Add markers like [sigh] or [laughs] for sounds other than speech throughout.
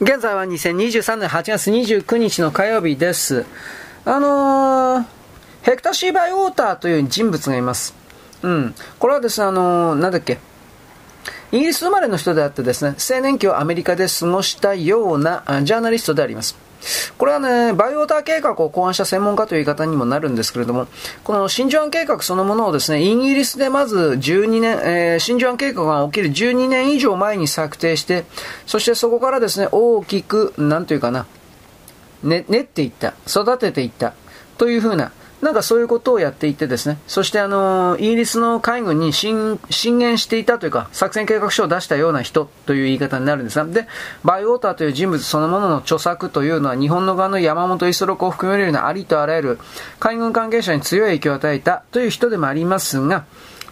現在は2023年8月29日の火曜日です。あのー、ヘクタシーバイウォーターという人物がいます。うん。これはですね、あのー、なんだっけ。イギリス生まれの人であってですね、青年期をアメリカで過ごしたようなジャーナリストであります。これはね、バイオーター計画を考案した専門家という言い方にもなるんですけれども、この真珠湾計画そのものをですね、イギリスでまず12年、えー、真珠湾計画が起きる12年以上前に策定して、そしてそこからですね、大きく、なんというかな、ね、練っていった、育てていった、というふうな、なんかそういうことをやっていてですね、そしてあの、イギリスの海軍に進言していたというか、作戦計画書を出したような人という言い方になるんですが、で、バイオーターという人物そのものの著作というのは、日本の側の山本五十六を含めるようなありとあらゆる海軍関係者に強い影響を与えたという人でもありますが、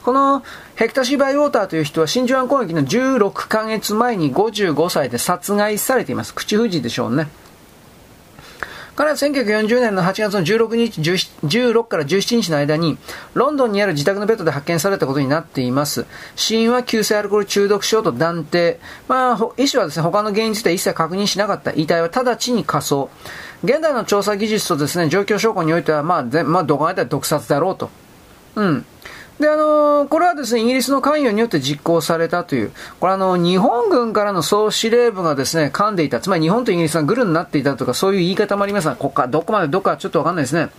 このヘクタシー・バイウォーターという人は真珠湾攻撃の16ヶ月前に55歳で殺害されています。口封じでしょうね。彼は1940年の8月の16日、16から17日の間に、ロンドンにある自宅のベッドで発見されたことになっています。死因は急性アルコール中毒症と断定。まあ、医師はですね、他の原因については一切確認しなかった。遺体は直ちに火葬。現代の調査技術とですね、状況証拠においては、まあ、まあ、どこまで毒殺だろうと。うん。で、あの、これはですね、イギリスの関与によって実行されたという、これあの、日本軍からの総司令部がですね、噛んでいた、つまり日本とイギリスがグルになっていたとか、そういう言い方もありますが、ここか、どこまでどこかちょっとわかんないですね。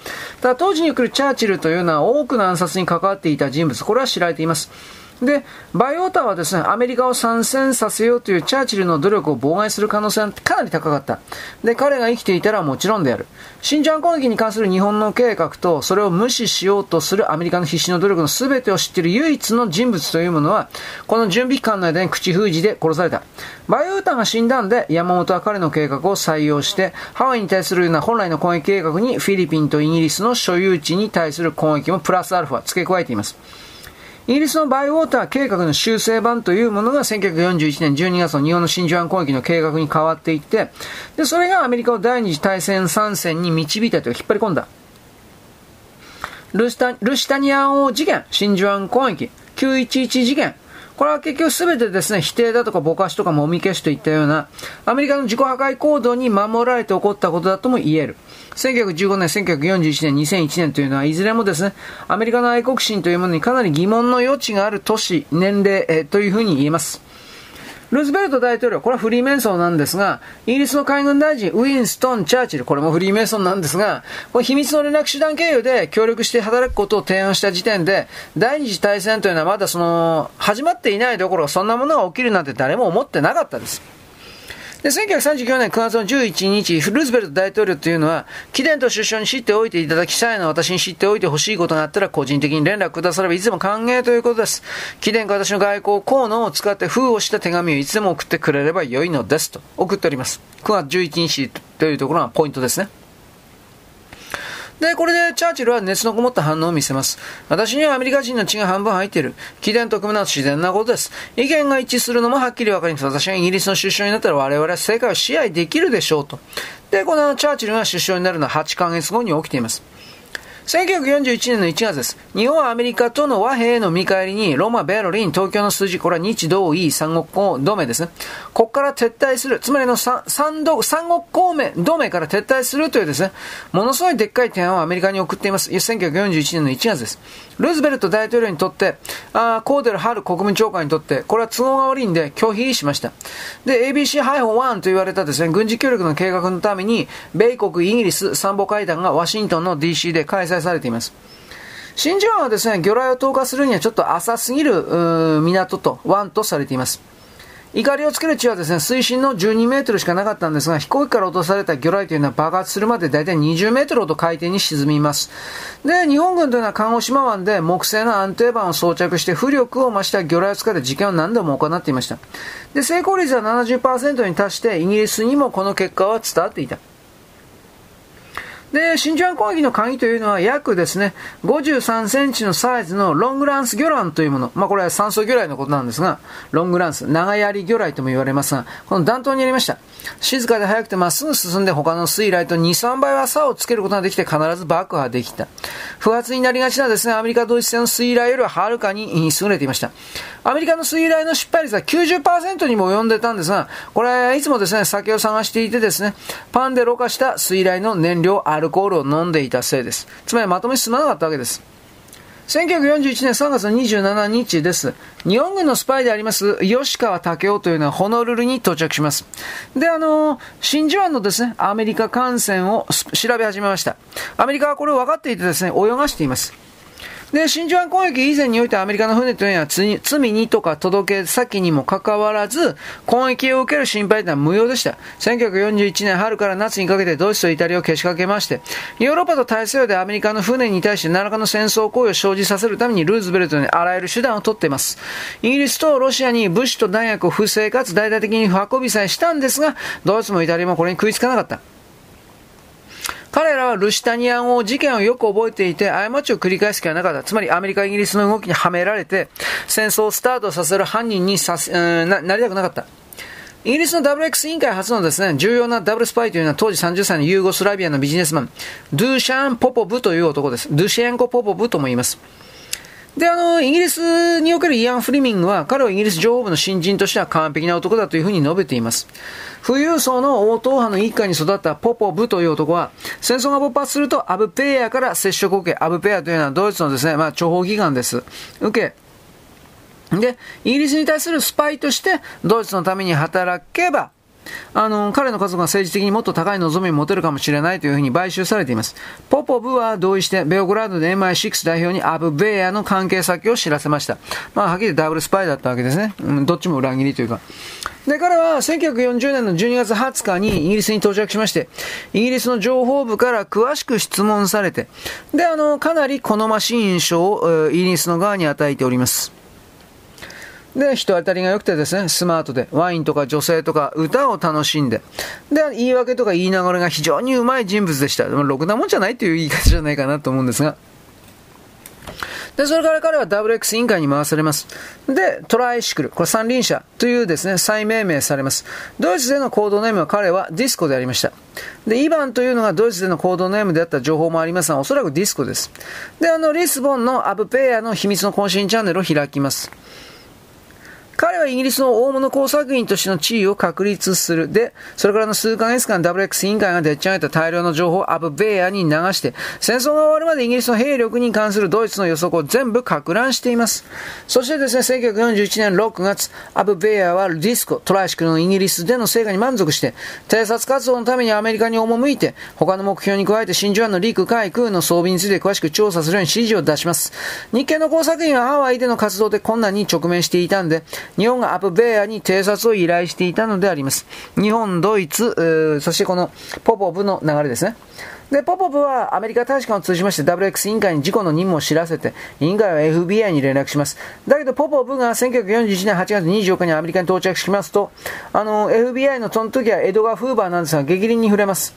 ただ、当時に来るチャーチルというのは多くの暗殺に関わっていた人物、これは知られています。で、バイオータはですね、アメリカを参戦させようというチャーチルの努力を妨害する可能性はかなり高かった。で、彼が生きていたらもちろんである。真珠湾攻撃に関する日本の計画と、それを無視しようとするアメリカの必死の努力の全てを知っている唯一の人物というものは、この準備期間の間に口封じで殺された。バイオータが死んだんで、山本は彼の計画を採用して、ハワイに対するような本来の攻撃計画にフィリピンとイギリスの所有地に対する攻撃もプラスアルファ付け加えています。イギリスのバイウォーター計画の修正版というものが1941年12月の日本の真珠湾攻撃の計画に変わっていって、で、それがアメリカを第二次大戦参戦に導いたという引っ張り込んだ。ルシタルシタニアン王事件、真珠湾攻撃、911事件、これは結局すべてですね、否定だとかぼかしとかもみ消しといったような、アメリカの自己破壊行動に守られて起こったことだとも言える。1915年、1941年、2001年というのは、いずれもですね、アメリカの愛国心というものにかなり疑問の余地がある都市、年齢、えというふうに言えます。ルーズベルト大統領、これはフリーメイソンなんですが、イギリスの海軍大臣、ウィンストン・チャーチル、これもフリーメイソンなんですが、これ秘密の連絡手段経由で協力して働くことを提案した時点で、第二次大戦というのはまだその、始まっていないどころ、そんなものが起きるなんて誰も思ってなかったです。で、1939年9月の11日、ルーズベルト大統領というのは、貴殿と首相に知っておいていただきたいのは私に知っておいてほしいことがあったら個人的に連絡くださればいつでも歓迎ということです。貴殿が私の外交功能を使って封をした手紙をいつでも送ってくれれば良いのですと送っております。9月11日というところがポイントですね。で、これでチャーチルは熱のこもった反応を見せます。私にはアメリカ人の血が半分入っている。貴殿と組むのは自然なことです。意見が一致するのもはっきりわかります。私がイギリスの首相になったら我々は世界を支配できるでしょうと。で、このチャーチルが首相になるのは8ヶ月後に起きています。1941年の1月です。日本はアメリカとの和平への見返りに、ロマ、ベルリン、東京の数字、これは日同意三国同盟ですね。ここから撤退する、つまりの三三三国同盟同盟から撤退するというですね、ものすごいでっかい提案をアメリカに送っています。1941年の1月です。ルーズベルト大統領にとって、あコーデル・ハル国務長官にとって、これは都合が悪いんで拒否しました。で、ABC-1 と言われたですね、軍事協力の計画のために、米国、イギリス、三母会談がワシントンの DC で開催されています。真珠湾はですね、魚雷を投下するにはちょっと浅すぎる港と、湾とされています。怒りをつける地はですね、水深の12メートルしかなかったんですが、飛行機から落とされた魚雷というのは爆発するまで大体20メートルほど海底に沈みます。で、日本軍というのは鹿児島湾で木製の安定板を装着して浮力を増した魚雷を使って実験を何度も行っていました。で、成功率は70%に達して、イギリスにもこの結果は伝わっていた。で、真珠湾攻撃の鍵というのは約ですね、53センチのサイズのロングランス魚卵というもの。まあこれは酸素魚雷のことなんですが、ロングランス、長槍魚雷とも言われますが、この弾頭にありました。静かで速くてまっすぐ進んで他の水雷と2、3倍は差をつけることができて必ず爆破できた。不発になりがちなですね、アメリカドイツ製の水雷よりははるかに優れていました。アメリカの水雷の失敗率は90%にも及んでたんですが、これいつもですね、酒を探していてですね、パンでろ過した水雷の燃料アルコールを飲んでいたせいです。つまりまとめ進まなかったわけです。1941年3月27日です。日本軍のスパイであります吉川武雄というのはホノルルに到着します。で、あの、真珠湾のですね、アメリカ艦船を調べ始めました。アメリカはこれを分かっていてですね、泳がしています。で、真珠湾攻撃以前においてアメリカの船というのは罪にとか届け先にもかかわらず、攻撃を受ける心配というのは無用でした。1941年春から夏にかけてドイツとイタリアをけしかけまして、ヨーロッパと大西洋でアメリカの船に対して何らかの戦争行為を生じさせるためにルーズベルトにあらゆる手段を取っています。イギリスとロシアに物資と弾薬を不正かつ大々的に運びさえしたんですが、ドイツもイタリアもこれに食いつかなかった。彼らはルシタニアン王事件をよく覚えていて、過ちを繰り返す気はなかった。つまりアメリカ、イギリスの動きにはめられて、戦争をスタートさせる犯人にさせななりたくなかった。イギリスの WX 委員会初のですね、重要なダブルスパイというのは当時30歳のユーゴスラビアのビジネスマン、ドゥシャン・ポポブという男です。ドゥシェンコ・ポポブとも言います。で、あの、イギリスにおけるイアン・フリミングは、彼はイギリス情報部の新人としては完璧な男だというふうに述べています。富裕層の応答派の一家に育ったポポブという男は、戦争が勃発するとアブペアから接触を受け、アブペアというのはドイツのですね、まあ、諜報機関です。受け、で、イギリスに対するスパイとして、ドイツのために働けば、あの、彼の家族が政治的にもっと高い望みを持てるかもしれないというふうに買収されています。ポポブは同意して、ベオグラードで MI6 代表にアブ・ベイヤの関係先を知らせました。まあ、はっきりダブルスパイだったわけですね。うん、どっちも裏切りというか。で、彼は1940年の12月20日にイギリスに到着しまして、イギリスの情報部から詳しく質問されて、で、あの、かなり好ましい印象をイギリスの側に与えております。で、人当たりが良くてですね、スマートで、ワインとか女性とか歌を楽しんで、で、言い訳とか言いながらが非常にうまい人物でした。でも、ろくなもんじゃないという言い方じゃないかなと思うんですが。で、それから彼は WX 委員会に回されます。で、トライシクル、これ三輪車というですね、再命名されます。ドイツでのコードネームは彼はディスコでありました。で、イバンというのがドイツでのコードネームであった情報もありますが、おそらくディスコです。で、あの、リスボンのアブペアの秘密の更新チャンネルを開きます。彼はイギリスの大物工作員としての地位を確立する。で、それからの数ヶ月間 WX 委員会がでっち上げた大量の情報をアブベアに流して、戦争が終わるまでイギリスの兵力に関するドイツの予測を全部か乱しています。そしてですね、1941年6月、アプベアはディスコ、トライシクルのイギリスでの成果に満足して、偵察活動のためにアメリカに赴いて、他の目標に加えて真珠湾の陸海空の装備について詳しく調査するように指示を出します。日系の工作員はハワイでの活動で困難に直面していたんで、日本がアップベアに偵察を依頼していたのであります。日本、ドイツ、そしてこのポポブの流れですね。で、ポポブはアメリカ大使館を通じまして WX 委員会に自己の任務を知らせて、委員会は FBI に連絡します。だけど、ポポブが1941年8月24日にアメリカに到着しますと、あの、FBI のその時はエドガー・フーバーなんですが、激鱗に触れます。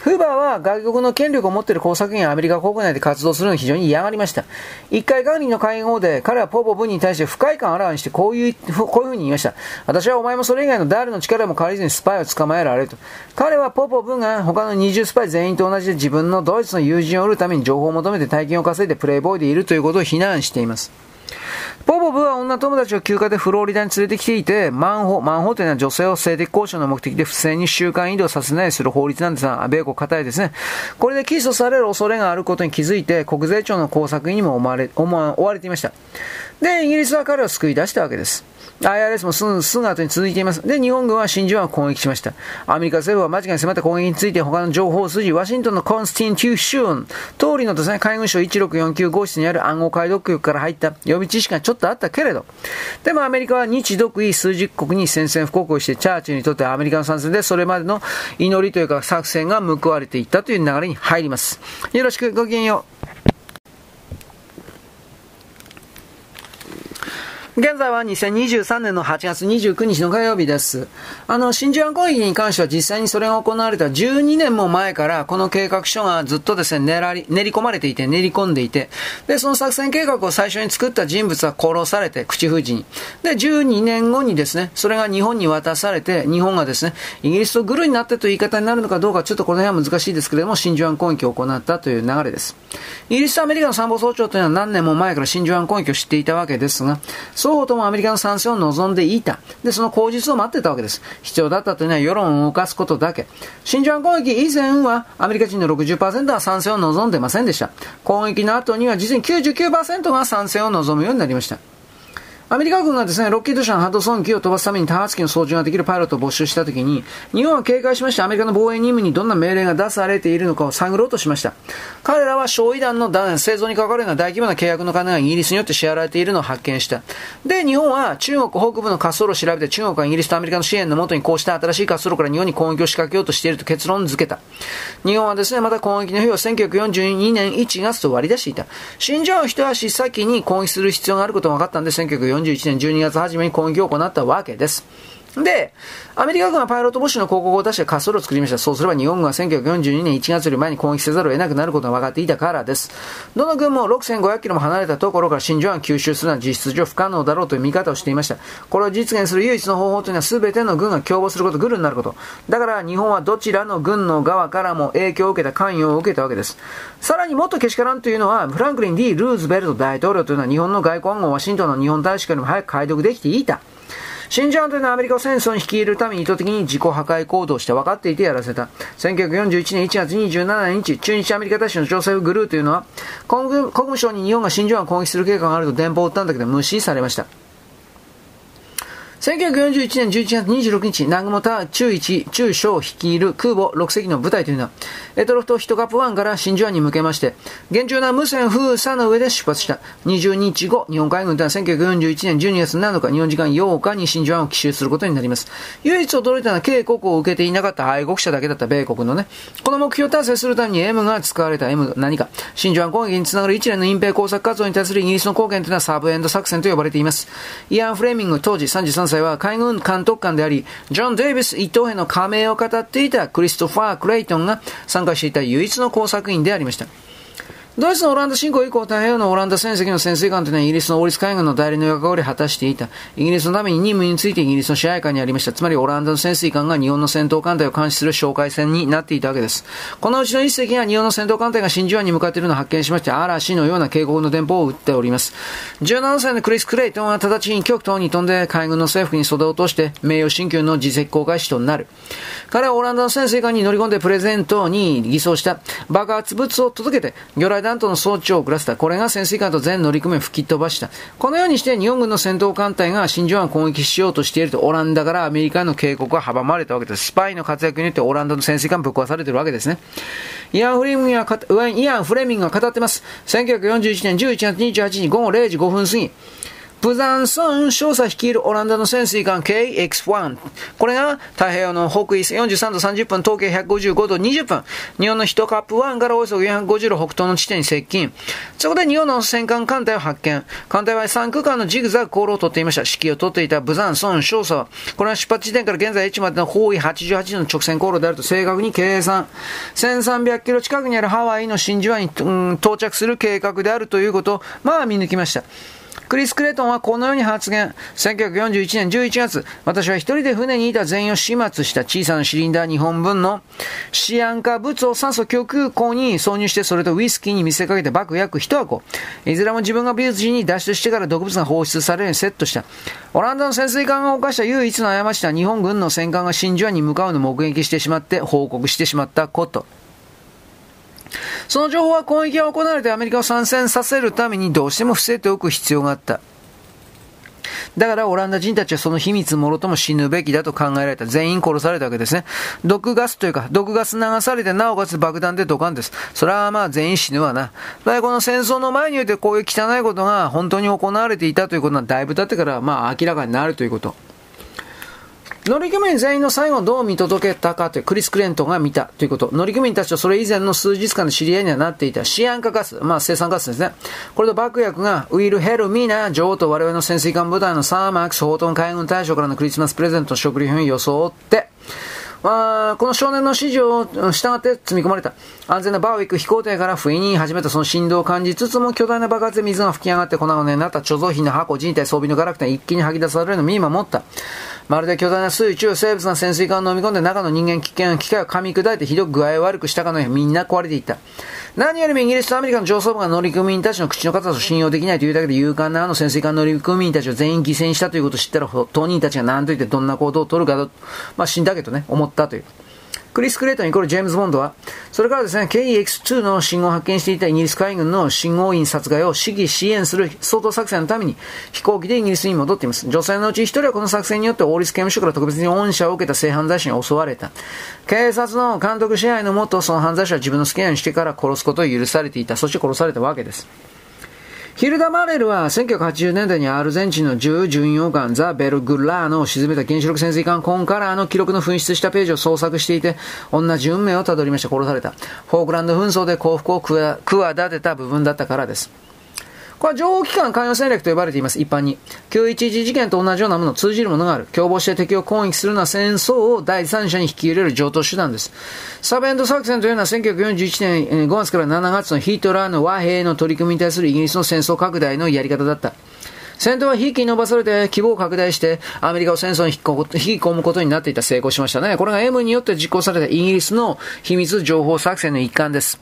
フーバーは外国の権力を持っている工作員アメリカ国内で活動するのに非常に嫌がりました。一回管理の会合で彼はポポブに対して不快感をあらわにしてこういう、こういうふうに言いました。私はお前もそれ以外の誰の力も借りずにスパイを捕まえられると。彼はポポブが他の20スパイ全員と同じで自分のドイツの友人を売るために情報を求めて大金を稼いでプレイボーイでいるということを非難しています。ポポブは女友達を休暇でフロリダに連れてきていて、マンホ、マンホというのは女性を性的交渉の目的で不正に習慣移動させないする法律なんですが、米国硬いですね。これで起訴される恐れがあることに気づいて、国税庁の工作員にも思われ、思われていました。で、イギリスは彼を救い出したわけです。IRS もすぐ、すぐ後に続いています。で、日本軍は真珠湾を攻撃しました。アメリカ政府は間違いに迫った攻撃について他の情報筋、ワシントンのコンスティンテューシューン、通りのですね、海軍省1649号室にある暗号解読局から入った予備知識がちょっとあったけれど、でもアメリカは日独位数十国に宣戦布告をして、チャーチルにとってアメリカの参戦でそれまでの祈りというか作戦が報われていったという流れに入ります。よろしく、ごきげんよう。現在は2023年の8月29日の火曜日です。あの、真珠湾攻撃に関しては実際にそれが行われた12年も前からこの計画書がずっとですね、練り練り込まれていて、練り込んでいて、で、その作戦計画を最初に作った人物は殺されて、口封じに。で、12年後にですね、それが日本に渡されて、日本がですね、イギリスとグルになってという言い方になるのかどうか、ちょっとこの辺は難しいですけれども、真珠湾攻撃を行ったという流れです。イギリスとアメリカの参謀総長というのは何年も前から真珠湾攻撃を知っていたわけですが、双方ともアメリカの参戦を望んでいた。で、その口実を待ってたわけです。必要だったというのは世論を動かすことだけ。真珠湾攻撃以前はアメリカ人の60%は参戦を望んでませんでした。攻撃の後には実に99%が参戦を望むようになりました。アメリカ軍がですね、ロッキード社のハドソン機を飛ばすために多発機の操縦ができるパイロットを募集したときに、日本は警戒しましてアメリカの防衛任務にどんな命令が出されているのかを探ろうとしました。彼らは焼夷弾の弾製造に関わるような大規模な契約の金がイギリスによって支払われているのを発見した。で、日本は中国北部の滑走路を調べて中国はイギリスとアメリカの支援のもとにこうした新しい滑走路から日本に攻撃を仕掛けようとしていると結論付けた。日本はですね、また攻撃の日を1942年1月と割り出していた。死んじゃう一足先に攻撃する必要があることが分かったんで、1941年12月初めに攻撃を行ったわけです。で、アメリカ軍はパイロット募集の広告を出して滑走路を作りました。そうすれば日本軍は1942年1月より前に攻撃せざるを得なくなることが分かっていたからです。どの軍も6500キロも離れたところから真珠湾吸収するのは実質上不可能だろうという見方をしていました。これを実現する唯一の方法というのは全ての軍が共謀すること、グルになること。だから日本はどちらの軍の側からも影響を受けた、関与を受けたわけです。さらにもっとけしからんというのは、フランクリン・ D・ ルーズベルト大統領というのは日本の外交暗号ワシントンの日本大使館よりも早く解読できていた。真珠湾というのはアメリカ戦争に率いるために意図的に自己破壊行動して分かっていてやらせた。1941年1月27日、中日アメリカ大使のジョセフ・グルーというのは、国務省に日本が真珠湾を攻撃する計画があると電報を打ったんだけど無視されました。1941年11月26日、南雲田中1、中小率いる空母6隻の部隊というのは、エトロフト1カップ1から真珠湾に向けまして、厳重な無線封鎖の上で出発した。20日後、日本海軍では1941年12月7日、日本時間8日に真珠湾を奇襲することになります。唯一驚いたのは警告を受けていなかった愛国者だけだった米国のね、この目標達成するために M が使われた M 何か、真珠湾攻撃につながる一連の隠蔽工作活動に対するイギリスの貢献というのはサブエンド作戦と呼ばれています。イアン・フレーミング当時33歳は海軍監督官であり、ジョン・デイビス伊藤への加盟を語っていたクリストファー・クレイトンが参加していた唯一の工作員でありました。ドイツのオランダ侵攻以降、太平洋のオランダ船籍の潜水艦というのはイギリスの王立海軍の代理の役割を果たしていた。イギリスのために任務についてイギリスの支配下にありました。つまりオランダの潜水艦が日本の戦闘艦隊を監視する哨戒船になっていたわけです。このうちの一隻が日本の戦闘艦隊が真珠湾に向かっているのを発見しまして、嵐のような警告の電報を打っております。17歳のクリス・クレイトンは直ちに極東に飛んで海軍の制服に袖を通して名誉新旧の実績公開士となる。彼はオランダの潜水艦に乗り込んでプレゼントに偽装した爆発物を届けて、魚雷弾頭の装置を遅らせた。これが潜水艦と全乗組を吹き飛ばした。このようにして日本軍の戦闘艦隊が真珠湾を攻撃しようとしていると、オランダからアメリカの警告が阻まれたわけです。スパイの活躍によってオランダの潜水艦ぶっ壊されているわけですね。イアン・フレミングが、イアン・フレミングが語ってます。1941年11月28日午後0時5分過ぎ、プザンソン少佐率いるオランダの潜水艦 KX1。これが太平洋の北緯43度30分、東経155度20分。日本の1カップ1からおよそ450度北東の地点に接近。そこで日本の戦艦艦隊を発見。艦隊は3区間のジグザグ航路をとっていました。指揮を取っていたブザンソン少佐は、これは出発地点から現在 H までの方位88度の直線航路であると正確に計算。1300キロ近くにあるハワイの真珠湾に、うん、到着する計画であるということを、まあ見抜きました。クリス・クレトンはこのように発言。1941年11月、私は一人で船にいた全員を始末した小さなシリンダー2本分のシアン化物を酸素供給口に挿入してそれとウイスキーに見せかけてバッグ約1箱。いずれも自分が美術時に脱出してから毒物が放出されるようにセットした。オランダの潜水艦が犯した唯一の過ちは日本軍の戦艦が真珠湾に向かうのを目撃してしまって報告してしまったこと。その情報は攻撃が行われてアメリカを参戦させるためにどうしても伏せておく必要があった。だからオランダ人たちはその秘密もろとも死ぬべきだと考えられた。全員殺されたわけですね。毒ガスというか、毒ガス流されて、なおかつ爆弾でドカンです。それはまあ全員死ぬわな。だからこの戦争の前においてこういう汚いことが本当に行われていたということはだいぶ経ってからまあ明らかになるということ。乗組員全員の最後をどう見届けたかというクリス・クレントが見たということ。乗組員たちとそれ以前の数日間の知り合いにはなっていたシアン化ガス、まあ生産ガスですね。これとバック役がウィル・ヘルミーナ女王と我々の潜水艦部隊のサーマークス・ホートン海軍大将からのクリスマスプレゼント食料品を装って、まあ、この少年の指示を従って積み込まれた。安全なバーウィック飛行艇から不意に始めたその振動を感じつつも巨大な爆発で水が吹き上がって粉々になった貯蔵品の箱、人体装備のガラクタ一気に吐き出されるのを見守った。まるで巨大な水中生物が潜水艦を飲み込んで中の人間危険、機械を噛み砕いてひどく具合を悪くしたかのようにみんな壊れていった。何よりもイギリスとアメリカの上層部が乗組員たちの口の硬さを信用できないというだけで勇敢なあの潜水艦乗組員たちを全員犠牲にしたということを知ったら当人たちが何と言ってどんな行動を取るかと、まあ死んだけどね、思ったという。クリス・クレイトンイコールジェームズ・ボンドは、それからですね、KEX2 の信号を発見していたイギリス海軍の信号員殺害を指揮支援する総統作戦のために飛行機でイギリスに戻っています。女性のうち一人はこの作戦によって王立刑務所から特別に恩赦を受けた性犯罪者に襲われた。警察の監督支配のもと、その犯罪者は自分の好きなようにしてから殺すことを許されていた。そして殺されたわけです。ヒルダ・マレルは1980年代にアルゼンチンの重巡洋艦ザ・ベルグラーノを沈めた原子力潜水艦コンカラーの記録の紛失したページを捜索していて、同じ運命をたどりまして。殺された。フォークランド紛争で幸福を企てた部分だったからです。これは情報機関関与戦略と呼ばれています、一般に。911事件と同じようなもの、通じるものがある。共謀して敵を攻撃するのは戦争を第三者に引き入れる上等手段です。サベンド作戦というのは1941年5月から7月のヒトラーの和平の取り組みに対するイギリスの戦争拡大のやり方だった。戦闘は引き伸ばされて規模を拡大してアメリカを戦争に [laughs] 引き込むことになっていた成功しましたね。これが M によって実行されたイギリスの秘密情報作戦の一環です。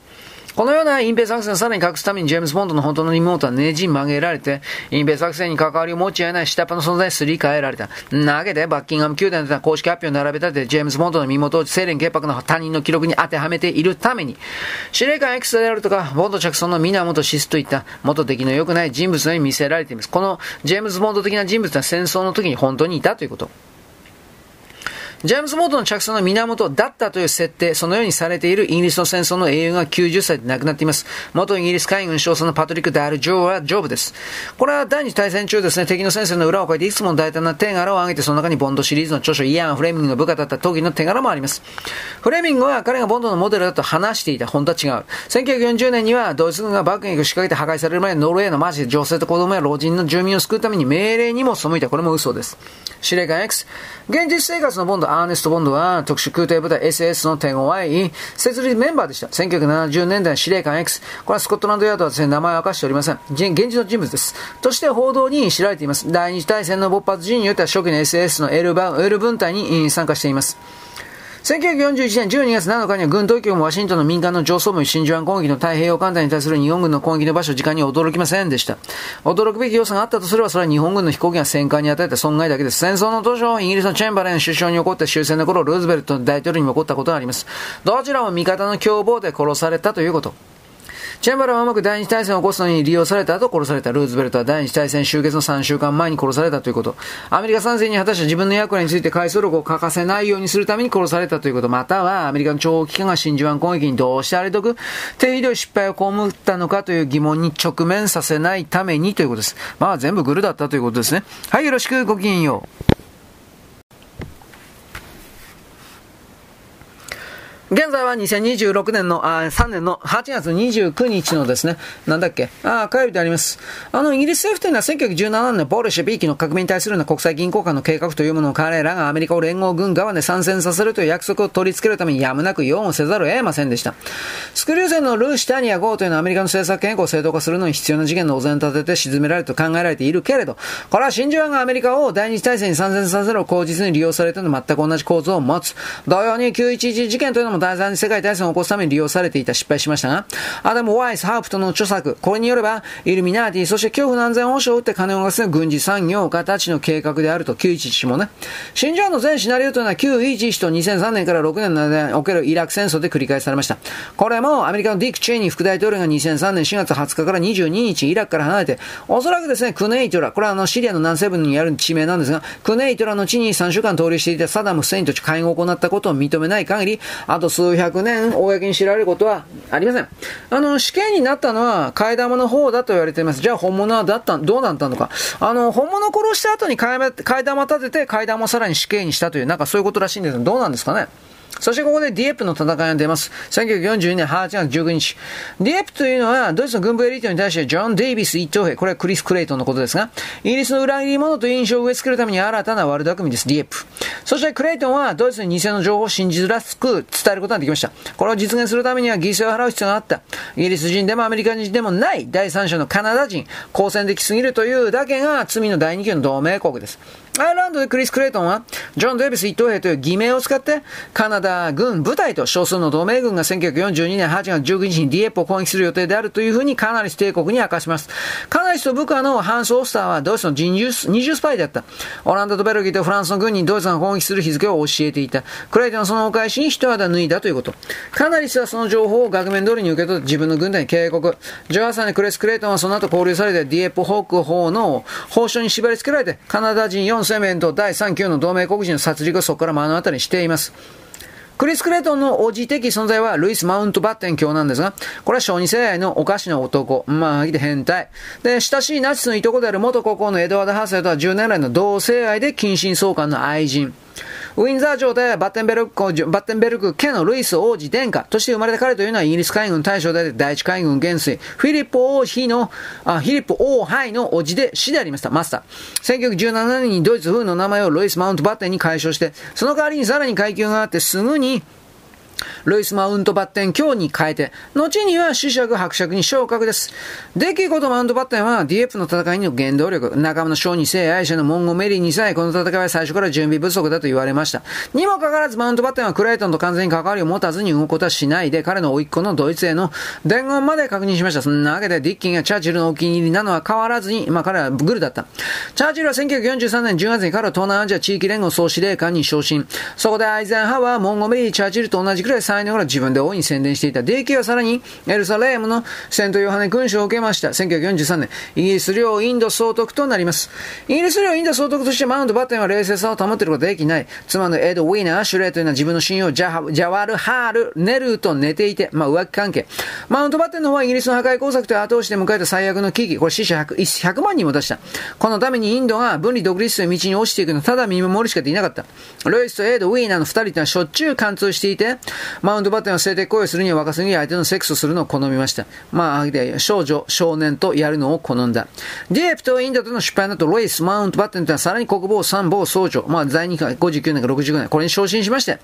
このような隠蔽作戦をさらに隠すためにジェームズ・ボンドの本当の妹はねじ曲げられて、隠蔽作戦に関わりを持ち合えない下っ端の存在にすり替えられた。なわけで、バッキンガム宮殿で公式発表を並べ立てて、ジェームズ・ボンドの身元を清廉潔白の他人の記録に当てはめているために、司令官 X であるとか、ボンド着想の源シスといった元敵の良くない人物のように見せられています。このジェームズ・ボンド的な人物は戦争の時に本当にいたということ。ジェームズ・モードの着想の源だったという設定、そのようにされているイギリスの戦争の英雄が90歳で亡くなっています。元イギリス海軍少佐のパトリック・ダール・ジョーはジョブです。これは第二次大戦中ですね、敵の戦線の裏を書いていつも大胆な手柄を挙げて、その中にボンドシリーズの著書イアン・フレミングの部下だった時の手柄もあります。フレミングは彼がボンドのモデルだと話していた。本当は違う。1940年にはドイツ軍が爆撃を仕掛けて破壊される前にノルウェーのマジで女性と子供や老人の住民を救うために命令にも背いた。これも嘘です。司令官 X。現実生活のボンド、アーネスト・ボンドは特殊空挺部隊 SS の手強い設立メンバーでした。1970年代司令官 X。これはスコットランドヤードはですね、名前を明かしておりません。現実の人物です。として報道に知られています。第二次大戦の勃発時によっては初期の SS の L, L 分隊に参加しています。1941年12月7日には軍当局もワシントンの民間の上層部真珠湾攻撃の太平洋艦隊に対する日本軍の攻撃の場所、時間に驚きませんでした。驚くべき要素があったとすれば、それは日本軍の飛行機が戦艦に与えた損害だけです。戦争の当初、イギリスのチェンバレン首相に起こった終戦の頃、ルーズベルト大統領にも起こったことがあります。どちらも味方の凶暴で殺されたということ。チェンバラはうまく第二次大戦を起こすのに利用された後殺された。ルーズベルトは第二次大戦終結の3週間前に殺されたということ。アメリカ参戦に果たした自分の役割について回想録を欠かせないようにするために殺されたということ。または、アメリカの諜報機関が真珠湾攻撃にどうしてあれとく、低ひどい失敗を被ったのかという疑問に直面させないためにということです。まあ全部グルだったということですね。はい、よろしくごきげんよう。現在は2026年の、あ3年の8月29日のですね、なんだっけ、あ火曜日であります。あの、イギリス政府というのは1917年のボルシェビーキの革命に対するような国際銀行間の計画というものを彼らがアメリカを連合軍側で参戦させるという約束を取り付けるためにやむなく擁護せざるを得ませんでした。スクリューゼンのルーシタニア号というのはアメリカの政策権益を正当化するのに必要な事件のお膳立てて沈められると考えられているけれど、これは真珠湾がアメリカを第二次大戦に参戦させるを口実に利用されているの全く同じ構造を持つ。同様に911事件というのも第三次世界大戦を起こすために利用されていた失敗しましたが、アダム・ワイス・ハープトの著作、これによれば、イルミナーティ、そして恐怖の安全保障を売って金を動かす軍事産業家たちの計画であると、911もね。真珠湾の全シナリオというのは911と2003年から6年の間におけるイラク戦争で繰り返されました。これもアメリカのディック・チェイニー副大統領が2003年4月20日から22日イラクから離れて、おそらくですね、クネイトラ、これはあのシリアの南西部にある地名なんですが、クネイトラの地に3週間逗留していたサダム・フセインと会合を行ったことを認めない限り、あとと数百年公に知られることはありません。あの、死刑になったのは替え玉の方だと言われています。じゃあ本物はだった、どうなったのか。あの、本物殺した後に替え玉立てて替え玉をさらに死刑にしたという、なんかそういうことらしいんですが、どうなんですかね？そしてここでディエップの戦いが出ます。1942年8月19日。ディエップというのは、ドイツの軍部エリートに対してジョン・デイビス一等兵、これはクリス・クレイトンのことですが、イギリスの裏切り者という印象を植え付けるために新たな悪巧みです、ディエップ。そしてクレイトンはドイツに偽の情報を信じづらく伝えることができました。これを実現するためには犠牲を払う必要があった。イギリス人でもアメリカ人でもない第三者のカナダ人、好戦的すぎるというだけが罪の第二級の同盟国です。アイランドでクリス・クレイトンは、ジョン・デイビス一等兵という偽名を使って、カナダ軍部隊と少数の同盟軍が1942年8月19日にディエップを攻撃する予定であるというふうにカナリス帝国に明かします。カナリスと部下のハンス・オースターはドイツの人二重スパイであった。オランダとベルギーとフランスの軍にドイツが攻撃する日付を教えていた。クレイトンはそのお返しに一肌脱いだということ。カナリスはその情報を額面通りに受け取って自分の軍隊に警告。18歳のクレス・クレイトンはその後交流されてディエップ・ホーク法の報奨に縛り付けられて、カナダ人4ンセメント第3級の同盟国人の殺戮をそこから目の当たりにしています。クリス・クレイトンのおじ的存在はルイス・マウントバッテン教なんですが、これは小児性愛のおかしな男。まあ、で変態。で、親しいナチスのいとこである元国王のエドワード・ハーセルとは10年来の同性愛で近親相関の愛人。ウィンザー城でバッテンベルク、バッテンベルク家のルイス王子殿下として生まれた彼というのはイギリス海軍大将で第一海軍元帥、フィリップ王妃の、あ、フィリップ王杯の王子で死でありました、マスター。1917年にドイツ風の名前をルイス・マウントバッテンに改称して、その代わりにさらに階級があってすぐにルイス・マウントバッテン今日に変えて、後には死爵伯爵に昇格です。デキコとマウントバッテンはディエプの戦いの原動力、仲間の小児性愛者のモンゴメリーにさえこの戦いは最初から準備不足だと言われました。にもかかわらずマウントバッテンはクライトンと完全に関わりを持たずに動くことはしないで、彼の甥っ子のドイツへの伝言まで確認しました。そんなわけでディッキンがチャーチルのお気に入りなのは変わらずに、まあ彼はグルだった。チャーチルは1943年10月に彼を東南アジア地域連合総司令官に昇進。そこでアイゼンハワー、モンゴメリー、チャーチルと同じくらい才能が自分で大いに宣伝していた。デイキはさらに、エルサレームのセントヨハネ勲章を受けました。1943年、イギリス領インド総督となります。イギリス領インド総督としてマウントバッテンは冷静さを保っていることができない。妻のエド・ウィーナー、シュレーというのは自分の親友ジャジャワル・ハール、ネルーと寝ていて、まあ浮気関係。マウントバッテンの方はイギリスの破壊工作と後押しで迎えた最悪の危機。これ死者 100, 100万人も出した。このためにインドが分離独立という道に落ちていくのただ見守るしかできなかった。ロイスとエイド・ウィーナーの二人とはしょっちゅう貫通していて、マウントバッテンは性的行為をするには若すぎ相手のセックスをするのを好みました。まあ、少女、少年とやるのを好んだ。ディエプとインドとの失敗のと、ロイス、マウント、バッテンとはさらに国防参謀総長、まあ、在任期59年か69年、これに昇進しまして、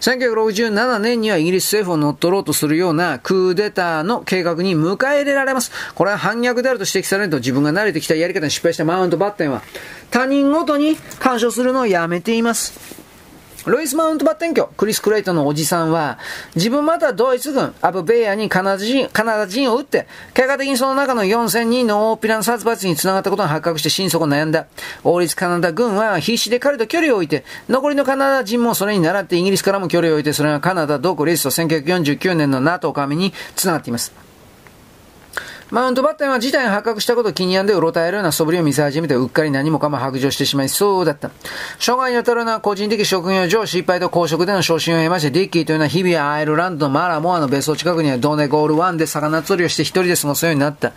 1967年にはイギリス政府を乗っ取ろうとするようなクーデターの計画に迎え入れられます。これは反逆であると指摘されると自分が慣れてきたやり方に失敗したマウント、バッテンは、他人ごとに干渉するのをやめています。ロイス・マウントバッテン教、クリス・クレイトのおじさんは、自分またドイツ軍、アブ・ベイヤにカナダ人、カナダ人を撃って、結果的にその中の4000人の大ピラン殺伐に繋がったことが発覚して心底悩んだ。王立カナダ軍は必死で彼と距離を置いて、残りのカナダ人もそれに倣ってイギリスからも距離を置いて、それがカナダ、ドク、リスト1949年の NATO 加盟に繋がっています。マウントバッテンは事態が発覚したことを気に病んでうろたえるような素振りを見せ始めてうっかり何もかも白状してしまいそうだった。生涯にわたるのは個人的職業上失敗と公職での昇進を経まして、ディッキーというのは日々アイルランドのマラモアの別荘近くにはドネゴール湾で魚釣りをして一人で過ごすようになった。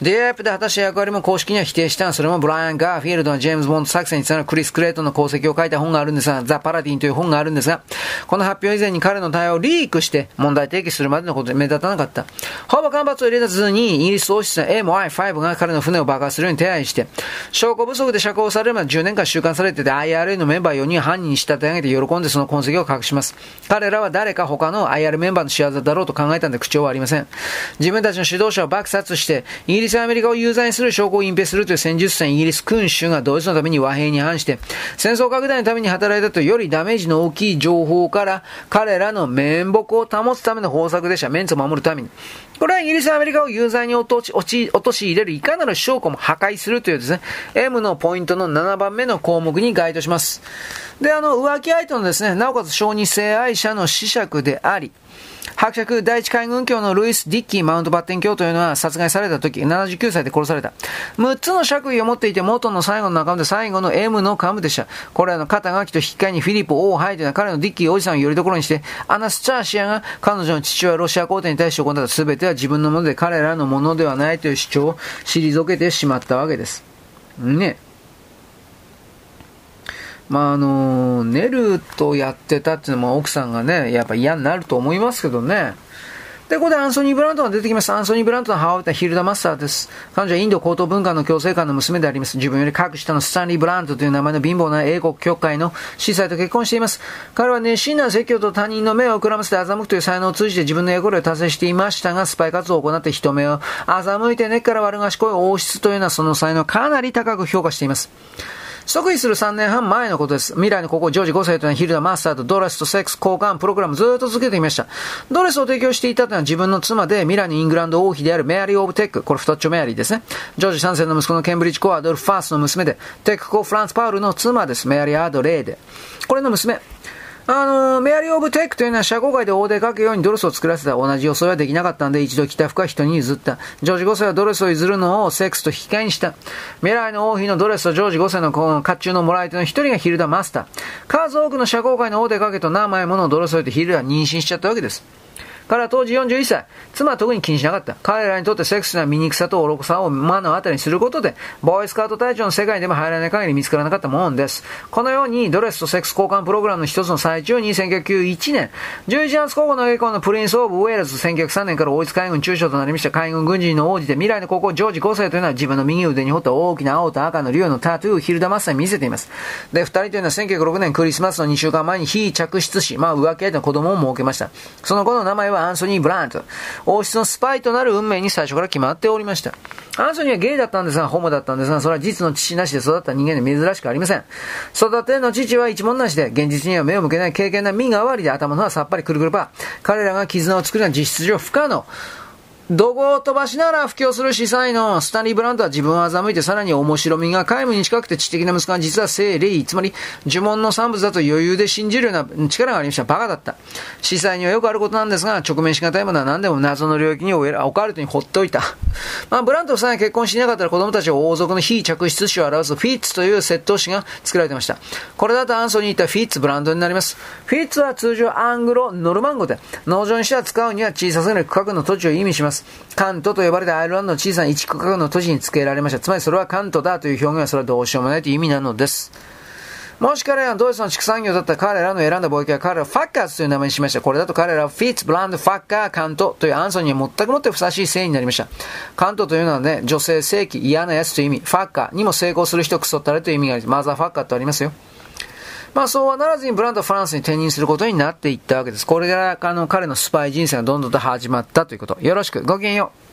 ディエップで果たした役割も公式には否定した、それもブライアン・ガーフィールドのジェームズ・ボンド作戦につながるクリス・クレイトの功績を書いた本があるんですが、ザ・パラディンという本があるんですが、この発表以前に彼の対応をリークして問題提起するまでのことで目立たなかった。ほぼ間髪を入れずにイギリス王室は MI5 が彼の船を爆破するように手配して、証拠不足で釈放されるまで10年間収監されてて IRA のメンバー4人犯人に仕立て上げて喜んでその痕跡を隠します。彼らは誰か他の IR メンバーの仕業だろうと考えたんで口調はありません。自分たちの指導者を爆殺して、イギリスやアメリカを有罪にする証拠を隠蔽するという戦術戦イギリス君主がドイツのために和平に反して、戦争拡大のために働いたとよりダメージの大きい情報から彼らの面目を保つための方策でした。メンツを守るために。これはイギリスアメリカを有罪に落とし陥れるいかなる証拠も破壊するというですね、M のポイントの7番目の項目に該当します。で、あの、浮気相手のですね、なおかつ小児性愛者の子爵であり、伯爵第一海軍卿のルイス・ディッキー・マウントバッテン卿というのは殺害された時、79歳で殺された。6つの爵位を持っていて元の最後の仲間で最後の M の幹部でした。これらの肩書きと引き換えにフィリップ・オーハイというのは彼のディッキーおじさんをよりどころにして、アナスターシアが彼女の父親ロシア皇帝に対して行った全ては自分のもので彼らのものではないという主張を退けてしまったわけです。ね。まああの、ネルとやってたっていうのも奥さんがね、やっぱ嫌になると思いますけどね。で、ここでアンソニー・ブラントが出てきます。アンソニー・ブラントの母親はヒルダ・マスターです。彼女はインド高等文化の共生館の娘であります。自分より格下のスタンリー・ブラントという名前の貧乏な英国教会の司祭と結婚しています。彼は熱心な説教と他人の目をくらませて欺くという才能を通じて自分の役割を達成していましたが、スパイ活動を行って人目を欺いて根っから悪賢い王室というのはその才能をかなり高く評価しています。即位する3年半前のことです。未来のここ、ジョージ5世というのはヒルダ・マスターとドレスとセックス交換プログラムずっと続けていました。ドレスを提供していたというのは自分の妻で未来のイングランド王妃であるメアリー・オブ・テック。これ太っちょメアリーですね。ジョージ3世の息子のケンブリッジ・コアドルフ・ファースの娘で、テック・コ・フランス・パウルの妻です。メアリー・アードレーで。これの娘。あの、メアリー・オブ・テックというのは社交界で大手かけようにドレスを作らせた同じ予想はできなかったんで、一度着た服は人に譲った。ジョージ5世はドレスを譲るのをセックスと引き換えにした。未来の王妃のドレスとジョージ5世の甲冑のもらい手の一人がヒルダ・マスター。数多くの社交界の大手かけと名前ものをドレスを置いてヒルダは妊娠しちゃったわけです。彼は当時41歳。妻は特に気にしなかった。彼らにとってセックスな醜さと愚かさを目の当たりにすることで、ボーイスカート隊長の世界でも入らない限り見つからなかったものです。このように、ドレスとセックス交換プログラムの一つの最中に、1991年、11月候補の栄光のプリンス・オブ・ウェールズ、1903年から王室海軍中将となりました海軍軍人の王子で、未来の高校ジョージ5世というのは自分の右腕に彫った大きな青と赤の竜のタトゥーをヒルダマッサに見せています。で、二人というのは1906年クリスマスの2週間前に非着出し、まあ浮気相手の子供を設けました。その子の名前はアンソニー・ブラント。王室のスパイとなる運命に最初から決まっておりました。アンソニーはゲイだったんですが、ホモだったんですが、それは実の父なしで育った人間で珍しくありません。育ての父は一文なしで、現実には目を向けない経験な身代わりで頭のはさっぱりくるくるパ。彼らが絆を作るのは実質上不可能。怒号を飛ばしながら布教する司祭のスタンリー・ブラントは自分を欺いてさらに面白みが皆無に近くて知的な息子が実は聖霊、つまり呪文の産物だと余裕で信じるような力がありました。バカだった。司祭にはよくあることなんですが、直面しがたいものは何でも謎の領域にオカルトに放っておいた。[laughs] まあ、ブラント夫妻が結婚しなかったら子供たちは王族の非着室種を表すフィッツという窃盗師が作られてました。これだとアンソニーったフィッツブランドになります。フィッツは通常アングロ、ノルマン語で、農場にしては使うには小さすぎる区画の土地を意味します。カントと呼ばれたアイルランドの小さな一区画の都市に付けられました。つまりそれは関東だという表現はそれはどうしようもないという意味なのです。もし彼らがドイツの畜産業だった彼らの選んだ貿易は彼らファッカーズという名前にしました。これだと彼らはフィッツ、ブランド、ファッカー、カントというアンソニーに全くもってふさわしい姓になりました。カントというのはね、女性、正規、嫌な奴という意味、ファッカーにも成功する人、クソったれという意味があります。マザーファッカーとありますよ。まあそうはならずにブランドはフランスに転任することになっていったわけです。これからあの彼のスパイ人生がどんどんと始まったということ。よろしく。ごきげんよう。